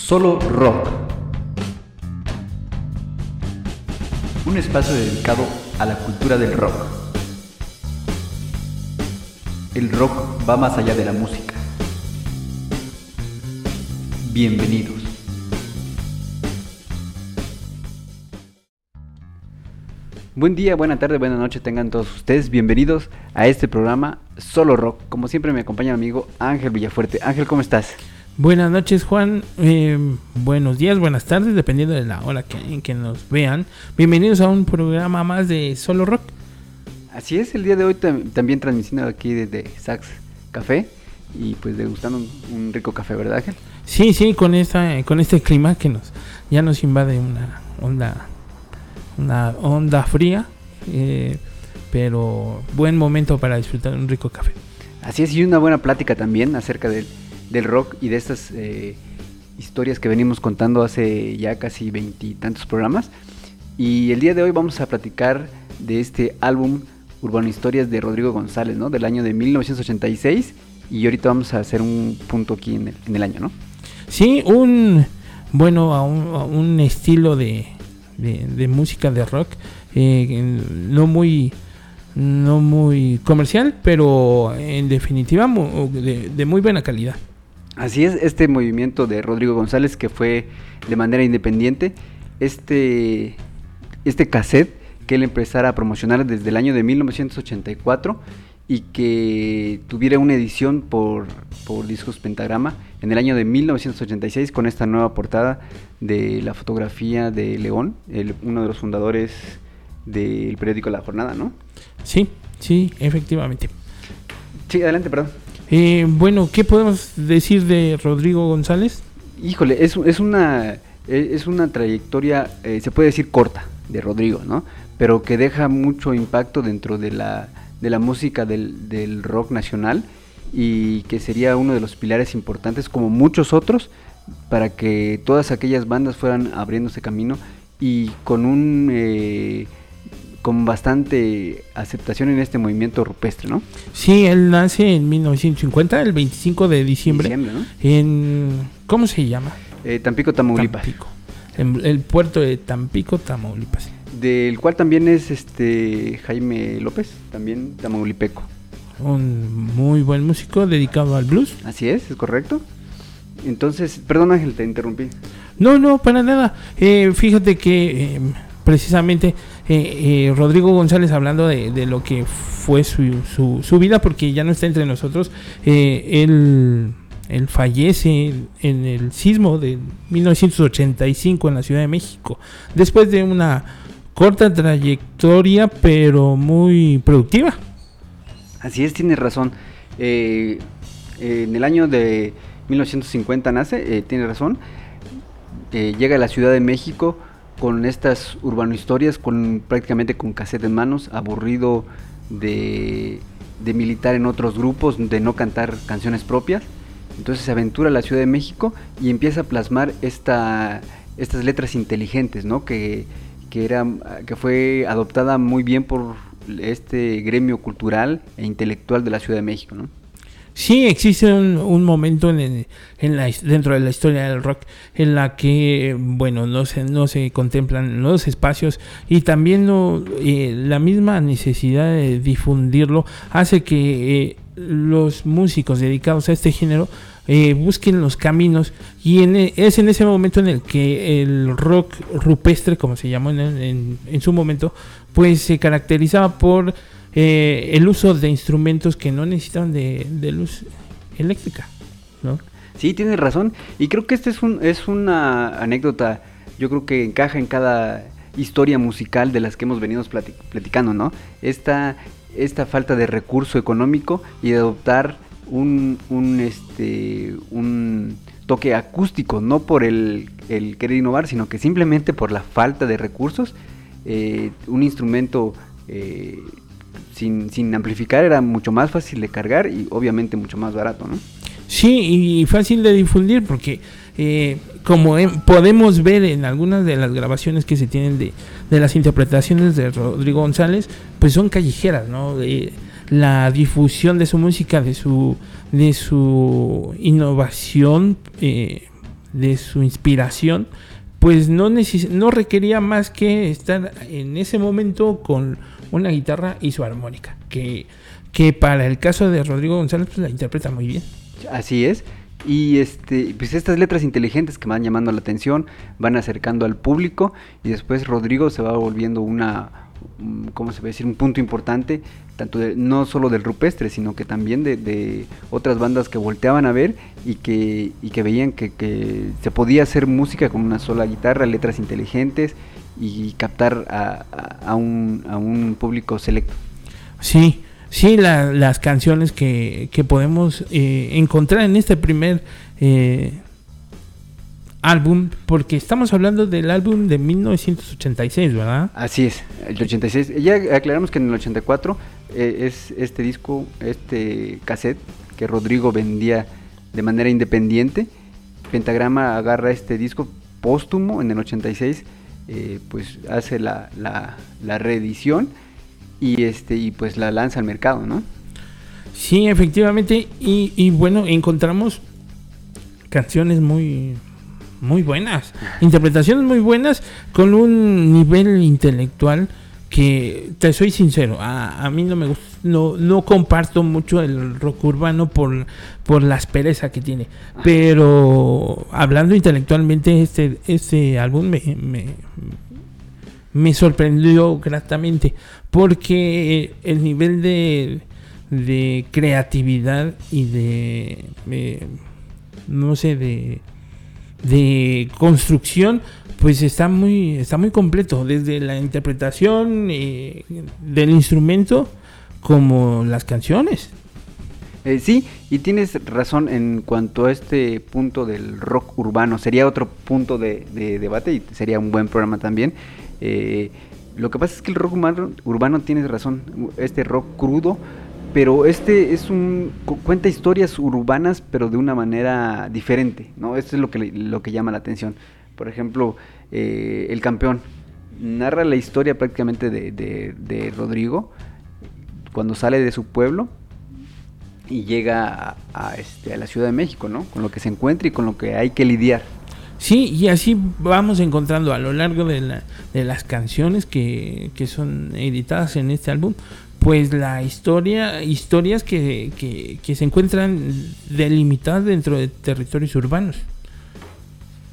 Solo Rock. Un espacio dedicado a la cultura del rock. El rock va más allá de la música. Bienvenidos. Buen día, buena tarde, buena noche tengan todos ustedes. Bienvenidos a este programa Solo Rock. Como siempre me acompaña mi amigo Ángel Villafuerte. Ángel, ¿cómo estás? Buenas noches, Juan. Eh, buenos días, buenas tardes, dependiendo de la hora que, en que nos vean. Bienvenidos a un programa más de Solo Rock. Así es, el día de hoy tam- también transmitiendo aquí desde Sax Café y pues degustando un, un rico café, ¿verdad, Ángel? Sí, sí, con esta, con este clima que nos ya nos invade una onda, una onda fría, eh, pero buen momento para disfrutar un rico café. Así es, y una buena plática también acerca del, del rock y de estas eh, historias que venimos contando hace ya casi veintitantos programas. Y el día de hoy vamos a platicar de este álbum Urbano Historias de Rodrigo González, ¿no? Del año de 1986. Y ahorita vamos a hacer un punto aquí en el, en el año, ¿no? Sí, un bueno a un, estilo de, de, de música de rock eh, no muy no muy comercial, pero en definitiva de, de muy buena calidad. Así es, este movimiento de Rodrigo González que fue de manera independiente, este, este cassette que él empezara a promocionar desde el año de 1984 y que tuviera una edición por, por Discos Pentagrama en el año de 1986 con esta nueva portada de la fotografía de León, el- uno de los fundadores del periódico La Jornada, ¿no? Sí, sí, efectivamente. Sí, adelante, perdón. Eh, bueno, ¿qué podemos decir de Rodrigo González? Híjole, es, una e- es una trayectoria, eh, se puede decir corta, de Rodrigo, ¿no? Pero que deja mucho impacto dentro de la, de la música del, del rock nacional y que sería uno de los pilares importantes, como muchos otros, para que todas aquellas bandas fueran abriéndose camino y con un eh, con bastante aceptación en este movimiento rupestre, ¿no? Sí, él nace en 1950, el 25 de diciembre, Diciembre, ¿no? en ¿cómo se llama? Eh, Tampico, Tamaulipas. Tampico. En el puerto de Tampico, Tamaulipas. del cual también es este Jaime López, también tamaulipeco. Un muy buen músico dedicado al blues. Así es, es correcto. Entonces, perdón Ángel, te interrumpí. No, no, para nada. Eh, fíjate que eh, precisamente eh, eh, Rodrigo González, hablando de, lo que fue su, su, vida, porque ya no está entre nosotros, eh, él, él fallece en el sismo de 1985 en la Ciudad de México, después de una corta trayectoria, pero muy productiva. Así es, tienes razón. Eh, en el año de 1950 nace, tienes razón. Llega a la Ciudad de México con estas urbano historias, con prácticamente con cassette en manos, aburrido de, militar en otros grupos, de no cantar canciones propias. Entonces se aventura a la Ciudad de México y empieza a plasmar esta, estas letras inteligentes, ¿no? Que, que, era, que fue adoptada muy bien por este gremio cultural e intelectual de la Ciudad de México, ¿no? Sí, existe un, un momento en, la, dentro de la historia del rock en la que, bueno, no se, no se contemplan los espacios y también no, eh, la misma necesidad de difundirlo hace que eh, los músicos dedicados a este género eh, busquen los caminos y en e- es en ese momento en el que el rock rupestre, como se llamó en, en- en su momento, pues se caracterizaba por eh, el uso de instrumentos que no necesitan de, luz eléctrica, ¿no? Sí, tienes razón. Y creo que esta es, un, es una anécdota, yo creo que encaja en cada historia musical de las que hemos venido plati- platicando, ¿no? Esta, esta falta de recurso económico y de adoptar un, un, este, un toque acústico, no por el, el querer innovar, sino que simplemente por la falta de recursos. eh, un instrumento eh, sin, amplificar era mucho más fácil de cargar y obviamente mucho más barato, ¿no? Sí, y fácil de difundir porque eh, como em- podemos ver en algunas de las grabaciones que se tienen de, de las interpretaciones de Rodrigo González, pues son callejeras, ¿no? Eh, la difusión de su música, de su, de su innovación, eh, de su inspiración, pues no, no requería más que estar en ese momento con una guitarra y su armónica, que, que para el caso de Rodrigo González pues la interpreta muy bien. Así es. Y este, pues estas letras inteligentes que van llamando la atención, van acercando al público y después Rodrigo se va volviendo una, ¿cómo se a decir? Un punto importante, tanto no solo del rupestre, sino que también de, otras bandas que volteaban a ver y que, y que veían que, que, se podía hacer música con una sola guitarra, letras inteligentes y captar a, a, un, a un público selecto. Sí, sí, las canciones que, que podemos eh, encontrar en este primer eh, álbum, porque estamos hablando del álbum de 1986, ¿verdad? Así es, el 86. Ya aclaramos que en el 84 eh, es este disco, este cassette que Rodrigo vendía de manera independiente. Pentagrama agarra este disco póstumo en el 86, pues hace la, la, la reedición y este y pues la lanza al mercado, ¿no? Sí, efectivamente y, y bueno encontramos canciones muy muy buenas, interpretaciones muy buenas con un nivel intelectual que te soy sincero, a, a mí no me gusta, no, no comparto mucho el rock urbano por, por la aspereza que tiene, pero hablando intelectualmente este, este álbum me, me, me sorprendió gratamente porque el nivel de, de creatividad y de, no sé, de, de construcción, pues está muy, está muy completo, desde la interpretación eh, del instrumento como las canciones. Eh, sí, y tienes razón en cuanto a este punto del rock urbano. Sería otro punto de, de debate y sería un buen programa también. Eh, lo que pasa es que el rock urbano, tiene razón, este rock crudo, pero este es un cuenta historias urbanas pero de una manera diferente, ¿no? Esto es lo que lo que llama la atención. Por ejemplo, eh, el campeón narra la historia prácticamente de, Rodrigo cuando sale de su pueblo y llega a, este, a la Ciudad de México, ¿no? Con lo que se encuentra y con lo que hay que lidiar. Sí, y así vamos encontrando a lo largo de, la, de las canciones que, son editadas en este álbum, pues la historia, historias que, que, se encuentran delimitadas dentro de territorios urbanos.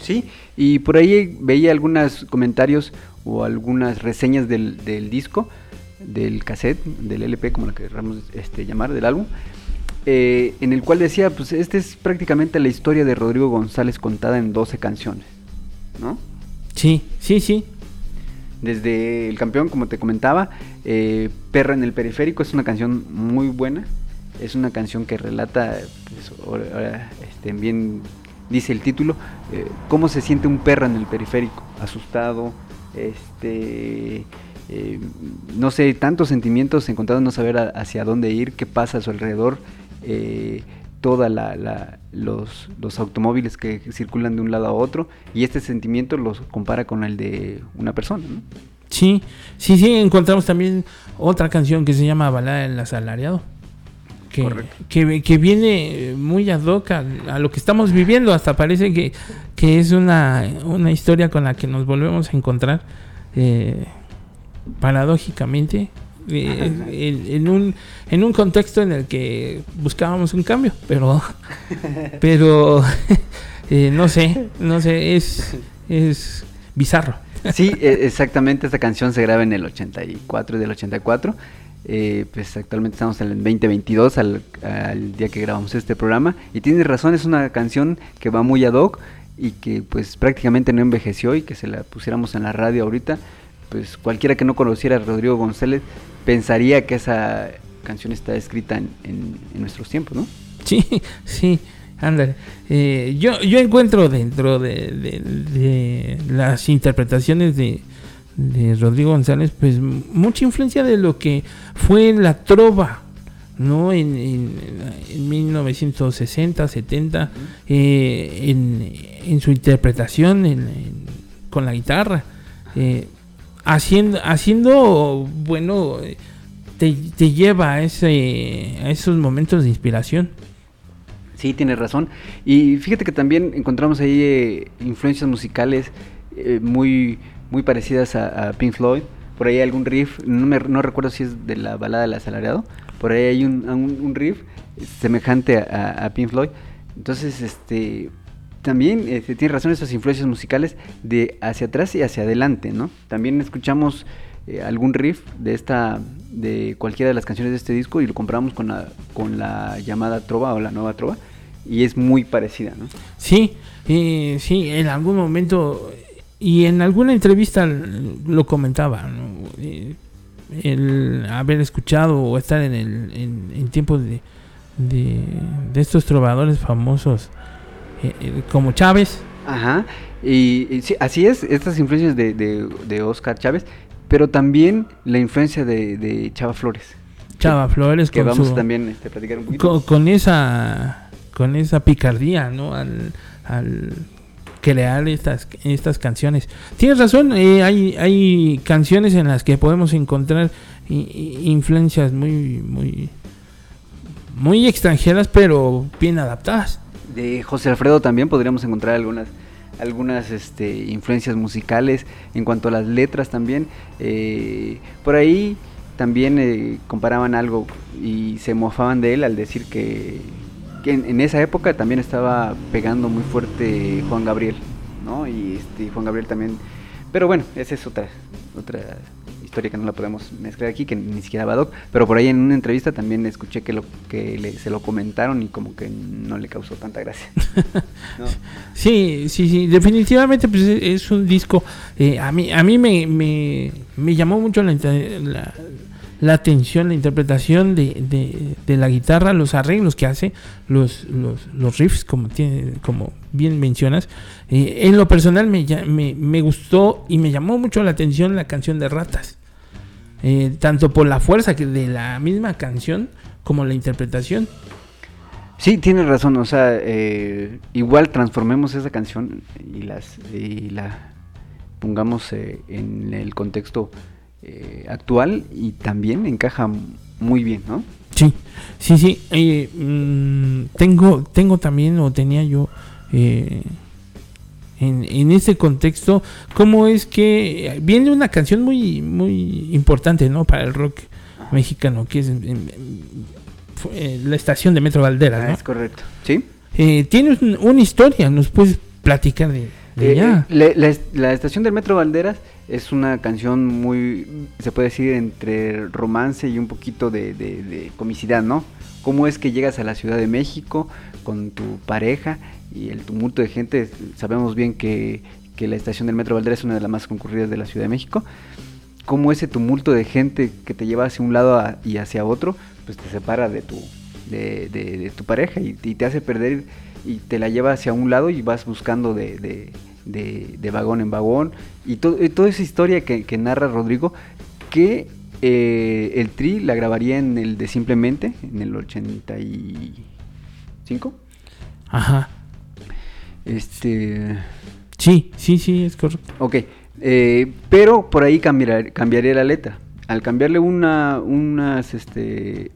Sí, y por ahí veía algunos comentarios o algunas reseñas del, del disco, del cassette, del LP, como lo queramos este, llamar, del álbum, eh, en el cual decía, pues esta es prácticamente la historia de Rodrigo González contada en 12 canciones, ¿no? Sí, sí, sí. Desde El Campeón, como te comentaba, eh, Perra en el Periférico es una canción muy buena, es una canción que relata, pues, este, bien dice el título, eh, cómo se siente un perro en el periférico, asustado, este... no sé, tantos sentimientos encontrados, no saber hacia dónde ir, qué pasa a su alrededor, eh, toda la, los, los, automóviles que circulan de un lado a otro y este sentimiento los compara con el de una persona. Sí, sí, sí, encontramos también otra canción que se llama Balada del Asalariado. Que, que, viene muy ad hoc a, lo que estamos viviendo, hasta parece que, que es una, una, historia con la que nos volvemos a encontrar eh, paradójicamente en, un, en un contexto en el que buscábamos un cambio, pero, pero eh, no sé, no sé, es, es bizarro. Sí, e, exactamente, esta canción se graba en el 84 y del 84. Eh, pues actualmente estamos en el 2022, al, al día que grabamos este programa. Y tienes razón, es una canción que va muy ad hoc y que pues prácticamente no envejeció y que se la pusiéramos en la radio ahorita, pues cualquiera que no conociera a Rodrigo González pensaría que esa canción está escrita en, en, nuestros tiempos, ¿no? Sí, sí, ándale. Eh, yo, yo encuentro dentro de, las interpretaciones de, Rodrigo González, pues mucha influencia de lo que fue la trova, ¿no? En, en, 1960, 70, eh, en, en, su interpretación con la guitarra. Eh, haciendo, haciendo bueno, te, lleva a, ese, a esos momentos de inspiración. Sí, tienes razón. Y fíjate que también encontramos ahí eh, influencias musicales eh, muy, muy parecidas a, Pink Floyd. Por ahí hay algún riff, no, me, no recuerdo si es de la balada del asalariado, por ahí hay un, un, riff semejante a, Pink Floyd. Entonces, este, también este, tiene razón esas influencias musicales de hacia atrás y hacia adelante, ¿no? También escuchamos eh, algún riff de esta de cualquiera de las canciones de este disco y lo compramos con la, con la llamada trova o la nueva trova y es muy parecida, ¿no? Sí, eh, sí, en algún momento y en alguna entrevista lo comentaba, eh, el haber escuchado o estar en, el, en, tiempos de, de, estos trovadores famosos como Chávez. Ajá, y, sí, así es, estas influencias de, de, de Oscar Chávez pero también la influencia de, Chava Flores. Chava Flores que vamos también este, platicar un poquito. Con, esa con esa picardía, ¿no? Al, crear estas estas canciones. Tienes razón, eh, hay hay canciones en las que podemos encontrar influencias muy muy muy extranjeras, pero bien adaptadas. De José Alfredo también podríamos encontrar algunas algunas este, influencias musicales en cuanto a las letras también. Eh, por ahí también eh, comparaban algo y se mofaban de él al decir que, en, esa época también estaba pegando muy fuerte Juan Gabriel, ¿no? Y este, Juan Gabriel también... Pero bueno, esa es otra, otra historia que no la podemos mezclar aquí, que ni siquiera va Doc, pero por ahí en una entrevista también escuché que lo que se lo comentaron y como que no le causó tanta gracia. Sí, sí, sí, definitivamente pues es un disco, eh, a mí a mí me, me, llamó mucho la, la, atención, la interpretación de, de, la guitarra, los arreglos que hace, los, los, los riffs, como, tiene, como bien mencionas. Eh, en lo personal me, me, me, gustó y me llamó mucho la atención la canción de Ratas. Eh, tanto por la fuerza que de la misma canción como la interpretación. Sí, tienes razón, o sea, eh, igual transformemos esa canción y, las, y la pongamos eh, en el contexto actual y también encaja muy bien, ¿no? Sí, sí, sí. Mm, tengo, tengo también, o tenía yo en, en ese contexto, cómo es que viene una canción muy, muy importante, ¿no? Para el rock mexicano, que es eh, la estación de Metro Valderas, ah, Es correcto, ¿sí? Eh, Tienes una historia, ¿nos puedes platicar de, ella? Eh, la, estación del Metro Valderas es una canción muy, se puede decir, entre romance y un poquito de, de comicidad, ¿no? ¿Cómo es que llegas a la Ciudad de México con tu pareja y el tumulto de gente, sabemos bien que, la estación del Metro Valderas es una de las más concurridas de la Ciudad de México, como ese tumulto de gente que te lleva hacia un lado y hacia otro, pues te separa de tu, de, tu pareja y, te hace perder y te la lleva hacia un lado y vas buscando de, vagón en vagón. Y, toda esa historia que, narra Rodrigo que eh, el Tri la grabaría en el de Simplemente, en el 85. Ajá. Este. Sí, sí, sí, es correcto. Ok. Eh, pero por ahí cambiar, cambiaría la letra. Al cambiarle una, unas, este,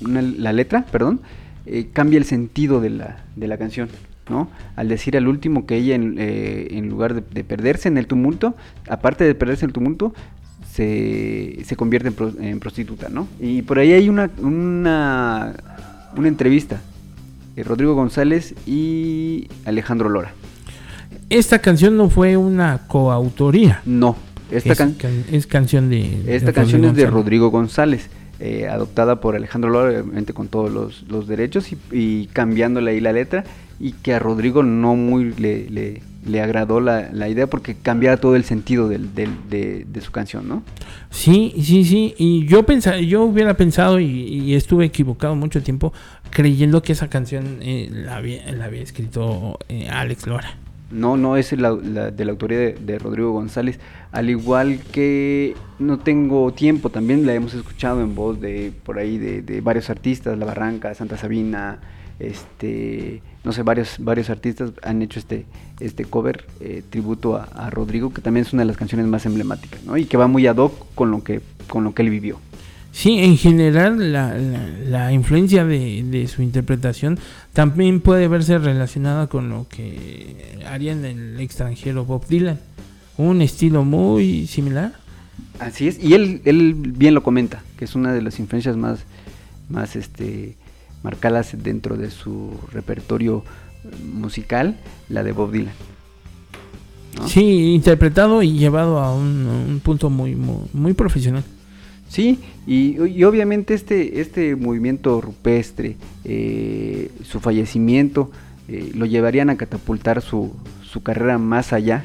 la letra, perdón, eh, cambia el sentido de la, de la canción, ¿no? Al decir al último que ella, en, eh, lugar de, perderse en el tumulto, aparte de perderse en el tumulto, se, se convierte en, en, prostituta, ¿no? Y por ahí hay una, una, una entrevista Rodrigo González y Alejandro Lora. Esta canción no fue una coautoría. No, esta es, canción de. Esta canción es de Rodrigo González, eh, adoptada por Alejandro Lora, obviamente con todos los, derechos y, cambiándole ahí la letra, y que a Rodrigo no muy le, le, agradó la, idea porque cambiaba todo el sentido del, de, su canción, ¿no? Sí, sí, sí. Y yo pensaba, yo hubiera pensado y, y estuve equivocado mucho tiempo creyendo que esa canción eh, la, había, escrito eh, Alex Lora. No, no es la, de la autoría de, Rodrigo González. Al igual que no tengo tiempo, también la hemos escuchado en voz de por ahí de, varios artistas, La Barranca, Santa Sabina, este, no sé, varios, varios artistas han hecho este, este cover eh, tributo a, Rodrigo, que también es una de las canciones más emblemáticas, ¿no? Y que va muy ad hoc con lo que, con lo que él vivió. Sí, en general la, la, influencia de, de, su interpretación también puede verse relacionada con lo que haría en el extranjero Bob Dylan. Un estilo muy similar. Así es, y él, él bien lo comenta, que es una de las influencias más, más este, marcadas dentro de su repertorio musical, la de Bob Dylan. Sí, interpretado y llevado a un, punto muy, muy, profesional. Sí, y, obviamente este, este movimiento rupestre, eh, su fallecimiento, eh, lo llevarían a catapultar su, su carrera más allá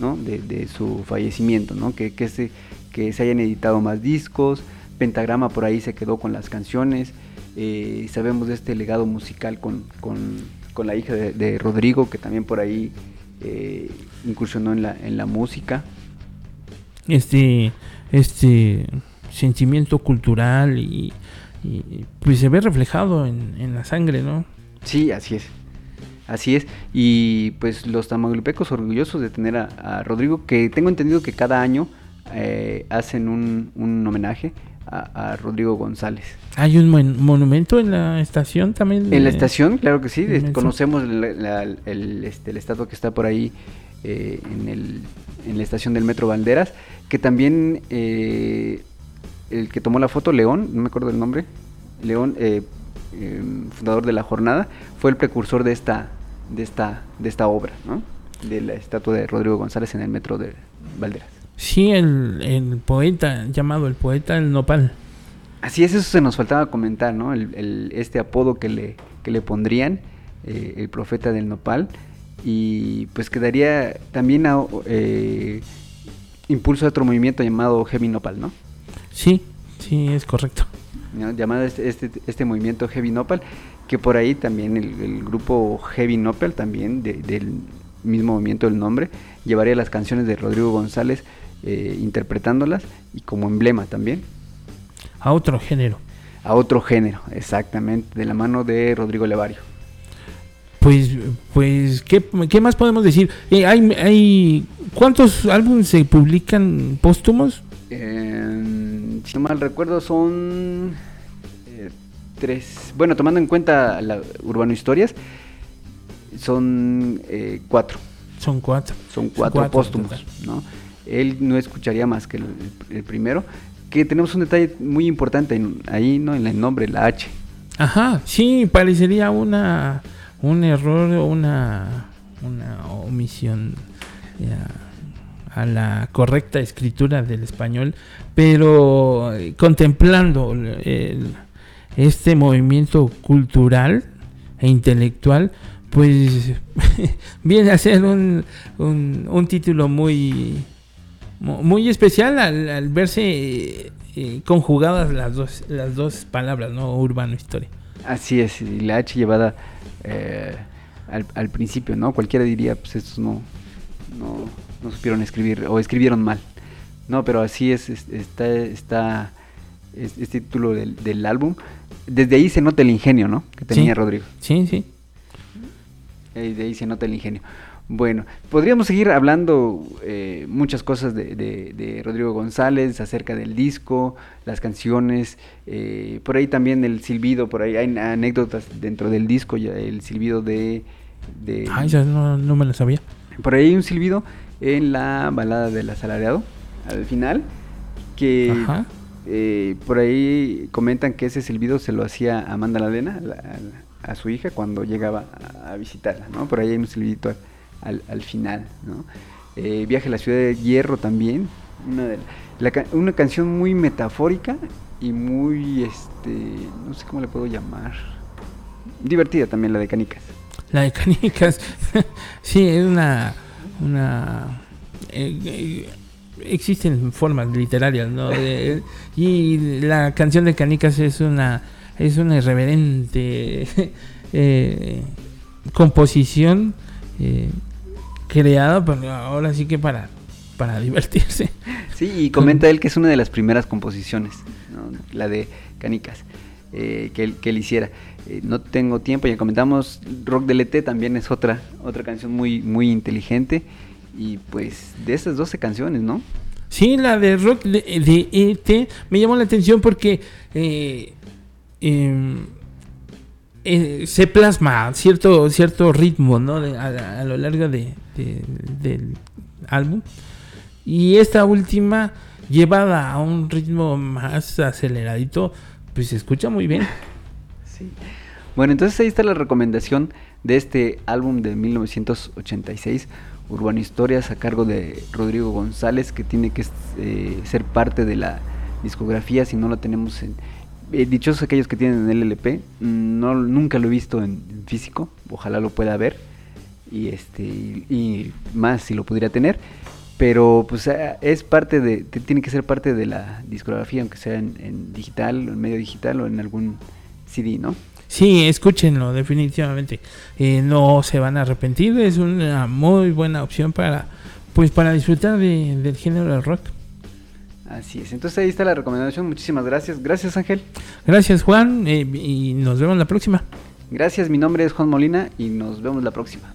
¿no? de, su fallecimiento, ¿no? que, que, se, que se hayan editado más discos, Pentagrama por ahí se quedó con las canciones, eh, sabemos de este legado musical con, con, con la hija de, de, Rodrigo, que también por ahí eh, incursionó en la, en la música. Este, este sentimiento cultural y, pues se ve reflejado en, la sangre, ¿no? Sí, así es. Así es. Y pues los tamaulipecos orgullosos de tener a, Rodrigo, que tengo entendido que cada año eh, hacen un, un homenaje a, Rodrigo González. ¿Hay un monumento en la estación también? En la estación, claro que sí. conocemos el, este, el estatua que está por ahí eh, en, el, en la estación del Metro Banderas, que también eh, el que tomó la foto, León, no me acuerdo del nombre, León, eh, em, fundador de la jornada, fue el precursor de esta, de esta, de esta obra, ¿no? de la estatua de Rodrigo González en el Metro de Valderas. Sí, el, poeta, llamado el poeta del nopal. Así es, eso se nos faltaba comentar, ¿no? El, este apodo que le, que le pondrían, eh, el profeta del nopal, y pues quedaría también a, eh, impulso a otro movimiento llamado Heavy Nopal, ¿no? Sí, sí, es correcto. Llamado este, este, este, movimiento Heavy Nopal, que por ahí también el, grupo Heavy Nopal, también del mismo movimiento del nombre, llevaría las canciones de Rodrigo González eh, interpretándolas y como emblema también. A otro género. A otro género, exactamente, de la mano de Rodrigo Levario. Pues, pues, ¿qué, qué más podemos decir? Eh, hay, hay, ¿Cuántos álbumes se publican póstumos? Eh, si no mal recuerdo, son tres. Bueno, tomando en cuenta la Urbano Historias, son cuatro. Son cuatro. Son cuatro, póstumos, ¿no? Él no escucharía más que el, primero. Que tenemos un detalle muy importante ahí, ¿no? En el nombre, la H. Ajá, sí, parecería una un error una, una omisión a la correcta escritura del español, pero eh, contemplando este movimiento cultural e intelectual, pues viene a ser un, un título muy muy especial al, verse eh, conjugadas las dos, las dos palabras, ¿no? Urbano historia. Así es, y la H llevada eh, al, principio, ¿no? Cualquiera diría, pues estos no, no, supieron escribir o escribieron mal. No, pero así es, está, está este título del, álbum. Desde ahí se nota el ingenio, ¿no? Que tenía Rodrigo. Sí, sí. Desde ahí se nota el ingenio. Bueno, podríamos seguir hablando eh, muchas cosas de, Rodrigo González acerca del disco, las canciones, eh, por ahí también el silbido, por ahí hay anécdotas dentro del disco, ya el silbido de... de Ay, ya no, me lo sabía. Por ahí hay un silbido en la balada del asalariado, al final, que eh, por ahí comentan que ese silbido se lo hacía Amanda Ladena, a, a, su hija, cuando llegaba a, visitarla, ¿no? Por ahí hay un silbidito al, al final. ¿no? Eh, Viaje a la ciudad de hierro también, una, de, una canción muy metafórica y muy, este, no sé cómo le puedo llamar, divertida también la de Canicas. La de Canicas, sí, es una, una eh, eh, existen formas literarias, ¿no? y la canción de Canicas es una es una irreverente composición creada pero ahora sí que para, para divertirse. Sí, y comenta él que es una de las primeras composiciones, la de Canicas, eh, que, él, que él hiciera. Eh, no tengo tiempo, ya comentamos, Rock del ET también es otra, otra canción muy, muy inteligente. Y pues de esas 12 canciones, ¿no? Sí, la de rock de, de ET me llamó la atención porque eh, em, eh, se plasma cierto, cierto ritmo ¿no? De- a, a lo largo de, de- del álbum. Y esta última, llevada a un ritmo más aceleradito, pues se escucha muy bien. Bueno, entonces ahí está la recomendación de este álbum de 1986, Urbano Historias, a cargo de Rodrigo González, que tiene que eh, ser parte de la discografía si no lo tenemos en... eh, dichosos aquellos que tienen el LP, no, nunca lo he visto en, físico, ojalá lo pueda ver y este y, más si lo pudiera tener pero pues eh, es parte de tiene que ser parte de la discografía aunque sea en, digital en medio digital o en algún CD no Sí, escúchenlo, definitivamente. Eh, no se van a arrepentir, es una muy buena opción para pues para disfrutar de- del género del rock. Así es. Entonces ahí está la recomendación. Muchísimas gracias. Gracias Ángel. Gracias Juan eh, y nos vemos la próxima. gracias mi nombre es Juan Molina y nos vemos la próxima